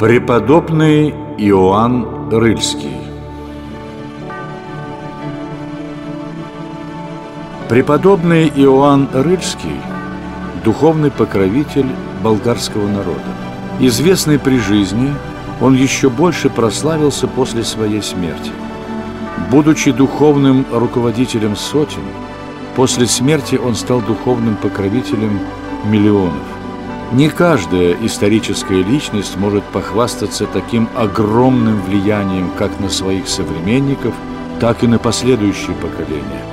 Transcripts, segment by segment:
Преподобный Иоанн Рыльский Преподобный Иоанн Рыльский – духовный покровитель болгарского народа. Известный при жизни, он еще больше прославился после своей смерти. Будучи духовным руководителем сотен, после смерти он стал духовным покровителем миллионов. Не каждая историческая личность может похвастаться таким огромным влиянием как на своих современников, так и на последующие поколения.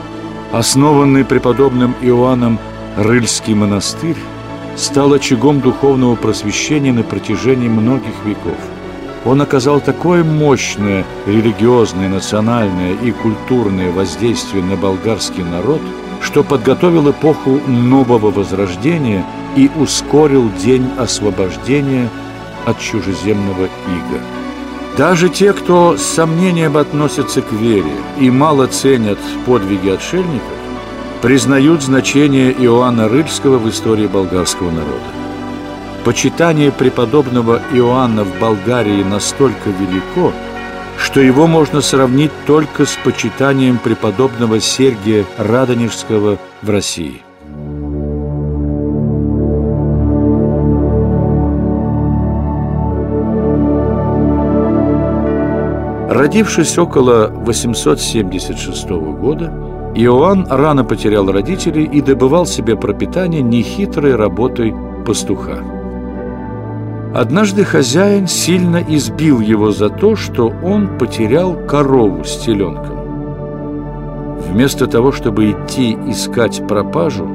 Основанный преподобным Иоанном Рыльский монастырь стал очагом духовного просвещения на протяжении многих веков. Он оказал такое мощное религиозное, национальное и культурное воздействие на болгарский народ, что подготовил эпоху нового возрождения – и ускорил день освобождения от чужеземного ига. Даже те, кто с сомнением относятся к вере и мало ценят подвиги отшельников, признают значение Иоанна Рыльского в истории болгарского народа. Почитание преподобного Иоанна в Болгарии настолько велико, что его можно сравнить только с почитанием преподобного Сергия Радонежского в России. Родившись около 876 года, Иоанн рано потерял родителей и добывал себе пропитание нехитрой работой пастуха. Однажды хозяин сильно избил его за то, что он потерял корову с теленком. Вместо того, чтобы идти искать пропажу,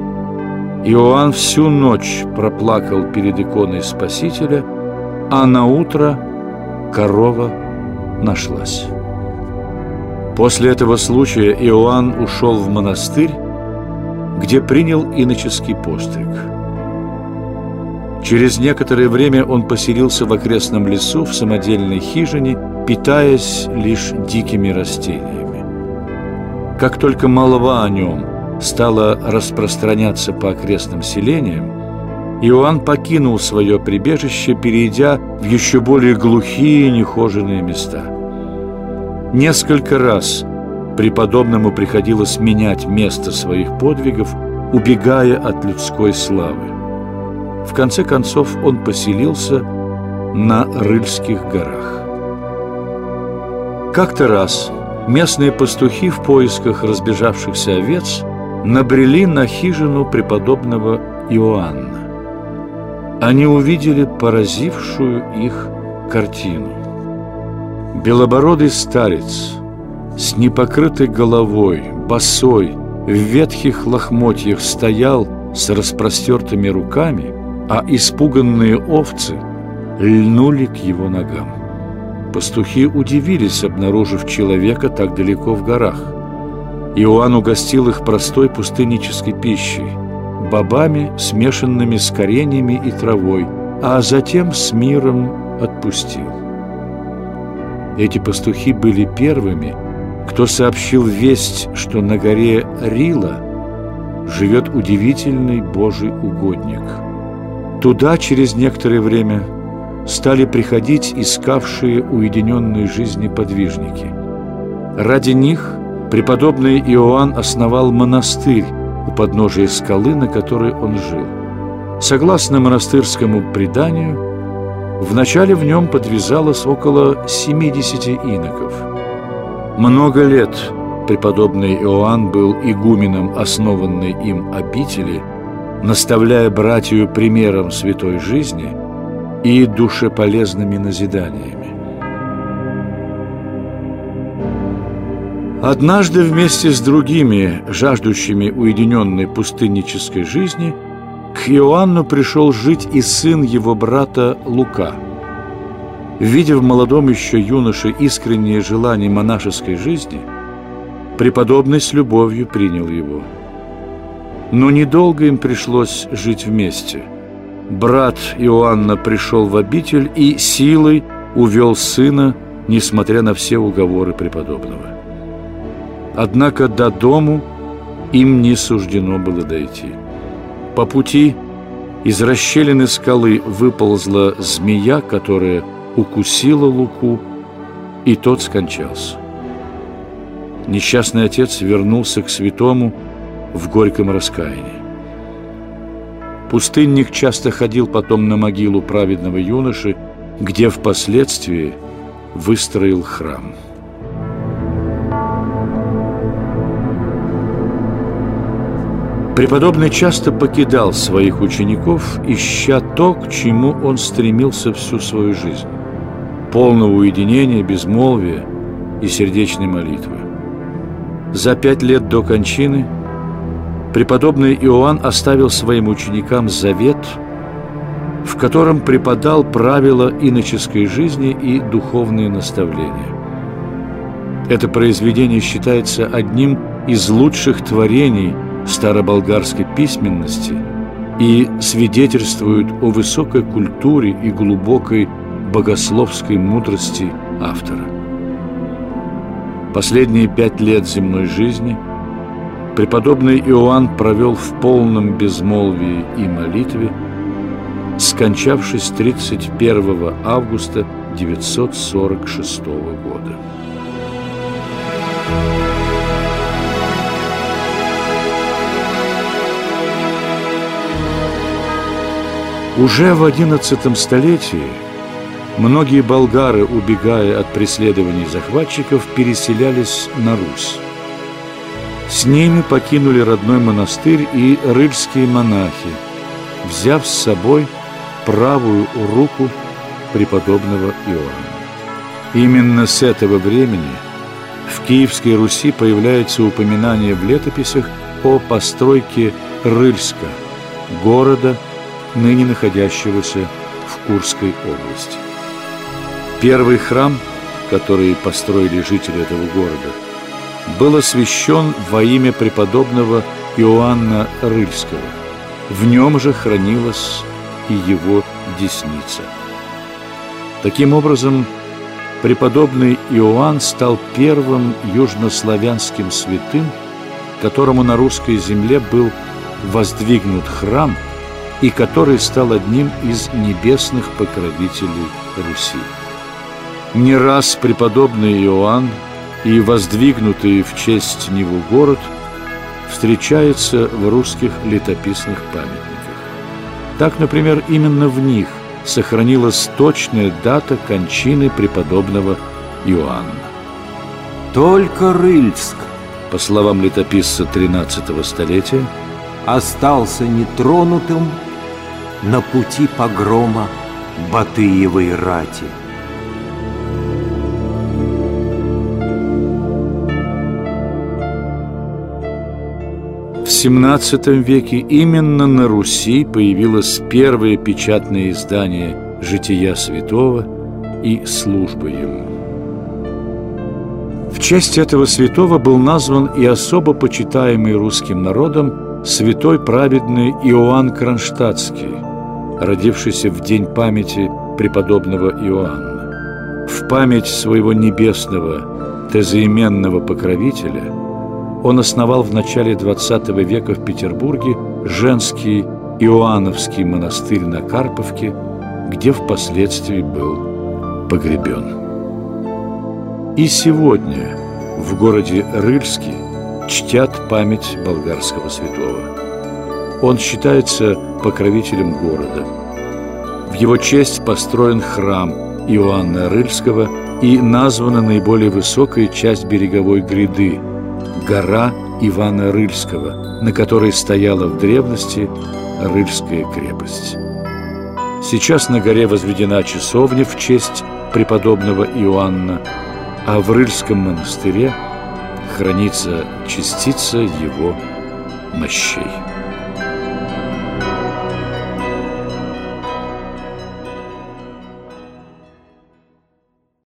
Иоанн всю ночь проплакал перед иконой Спасителя, а на утро корова нашлась. После этого случая Иоанн ушел в монастырь, где принял иноческий постриг. Через некоторое время он поселился в окрестном лесу в самодельной хижине, питаясь лишь дикими растениями. Как только молва о нем стала распространяться по окрестным селениям, Иоанн покинул свое прибежище, перейдя в еще более глухие нехоженные места. Несколько раз преподобному приходилось менять место своих подвигов, убегая от людской славы. В конце концов он поселился на Рыльских горах. Как-то раз местные пастухи в поисках разбежавшихся овец набрели на хижину преподобного Иоанна они увидели поразившую их картину. Белобородый старец с непокрытой головой, босой, в ветхих лохмотьях стоял с распростертыми руками, а испуганные овцы льнули к его ногам. Пастухи удивились, обнаружив человека так далеко в горах. Иоанн угостил их простой пустыннической пищей – бобами, смешанными с кореньями и травой, а затем с миром отпустил. Эти пастухи были первыми, кто сообщил весть, что на горе Рила живет удивительный Божий угодник. Туда через некоторое время стали приходить искавшие уединенной жизни подвижники. Ради них преподобный Иоанн основал монастырь, у подножия скалы, на которой он жил. Согласно монастырскому преданию, вначале в нем подвязалось около 70 иноков. Много лет преподобный Иоанн был игуменом основанной им обители, наставляя братью примером святой жизни и душеполезными назиданиями. Однажды вместе с другими, жаждущими уединенной пустыннической жизни, к Иоанну пришел жить и сын его брата Лука. Видя в молодом еще юноше искреннее желание монашеской жизни, преподобный с любовью принял его. Но недолго им пришлось жить вместе. Брат Иоанна пришел в обитель и силой увел сына, несмотря на все уговоры преподобного. Однако до дому им не суждено было дойти. По пути из расщелины скалы выползла змея, которая укусила Луку, и тот скончался. Несчастный отец вернулся к святому в горьком раскаянии. Пустынник часто ходил потом на могилу праведного юноши, где впоследствии выстроил храм. Преподобный часто покидал своих учеников, ища то, к чему он стремился всю свою жизнь – полного уединения, безмолвия и сердечной молитвы. За пять лет до кончины преподобный Иоанн оставил своим ученикам завет, в котором преподал правила иноческой жизни и духовные наставления. Это произведение считается одним из лучших творений – староболгарской письменности и свидетельствуют о высокой культуре и глубокой богословской мудрости автора. Последние пять лет земной жизни преподобный Иоанн провел в полном безмолвии и молитве, скончавшись 31 августа 946 года. Уже в XI столетии многие болгары, убегая от преследований захватчиков, переселялись на Русь. С ними покинули родной монастырь и рыльские монахи, взяв с собой правую руку преподобного Иоанна. Именно с этого времени в Киевской Руси появляется упоминание в летописях о постройке Рыльска, города – ныне находящегося в Курской области. Первый храм, который построили жители этого города, был освящен во имя преподобного Иоанна Рыльского. В нем же хранилась и его десница. Таким образом, преподобный Иоанн стал первым южнославянским святым, которому на русской земле был воздвигнут храм – и который стал одним из небесных покровителей Руси. Не раз преподобный Иоанн и воздвигнутый в честь него город встречается в русских летописных памятниках. Так, например, именно в них сохранилась точная дата кончины преподобного Иоанна. Только Рыльск, по словам летописца XIII столетия, остался нетронутым на пути погрома Батыевой рати. В XVII веке именно на Руси появилось первое печатное издание «Жития святого» и «Служба ему». В честь этого святого был назван и особо почитаемый русским народом святой праведный Иоанн Кронштадтский – родившийся в день памяти преподобного Иоанна. В память своего небесного, тезаименного покровителя он основал в начале XX века в Петербурге женский Иоанновский монастырь на Карповке, где впоследствии был погребен. И сегодня в городе Рыльске чтят память болгарского святого. Он считается покровителем города. В его честь построен храм Иоанна Рыльского и названа наиболее высокая часть береговой гряды – гора Ивана Рыльского, на которой стояла в древности Рыльская крепость. Сейчас на горе возведена часовня в честь преподобного Иоанна, а в Рыльском монастыре хранится частица его мощей.